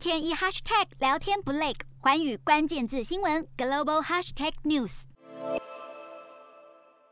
天一 hashtag 聊天不累，寰宇关键字新闻 global hashtag news。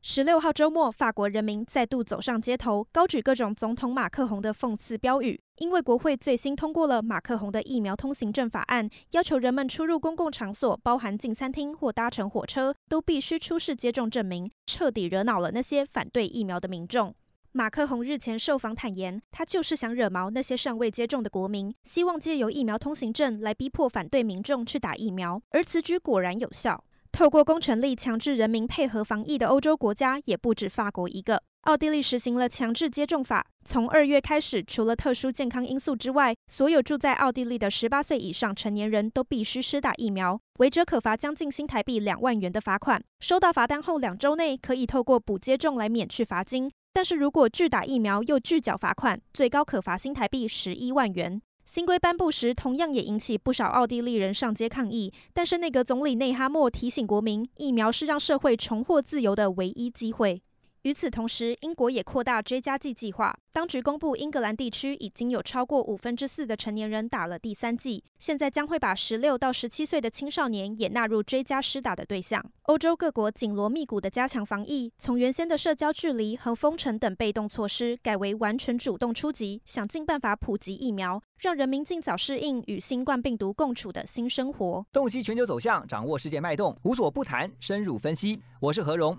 十六号周末，法国人民再度走上街头，高举各种总统马克宏的讽刺标语。因为国会最新通过了马克宏的疫苗通行证法案，要求人们出入公共场所，包含进餐厅或搭乘火车，都必须出示接种证明，彻底惹恼了那些反对疫苗的民众。马克宏日前受访坦言，他就是想惹毛那些尚未接种的国民，希望借由疫苗通行证来逼迫反对民众去打疫苗，而此举果然有效。透过公权力强制人民配合防疫的欧洲国家也不止法国一个。奥地利实行了强制接种法，从二月开始，除了特殊健康因素之外，所有住在奥地利的十八岁以上成年人都必须施打疫苗，违者可罚将近新台币两万元的罚款。收到罚单后两周内可以透过补接种来免去罚金，但是如果拒打疫苗又拒缴罚款，最高可罚新台币十一万元。新规颁布时，同样也引起不少奥地利人上街抗议。但是内阁总理内哈默提醒国民，疫苗是让社会重获自由的唯一机会。与此同时，英国也扩大追加剂计划。当局公布，英格兰地区已经有超过五分之四的成年人打了第三剂，现在将会把十六到十七岁的青少年也纳入追加施打的对象。欧洲各国紧锣密鼓地加强防疫，从原先的社交距离和封城等被动措施，改为完全主动出击，想尽办法普及疫苗，让人民尽早适应与新冠病毒共处的新生活。洞悉全球走向，掌握世界脉动，无所不谈，深入分析。我是何荣。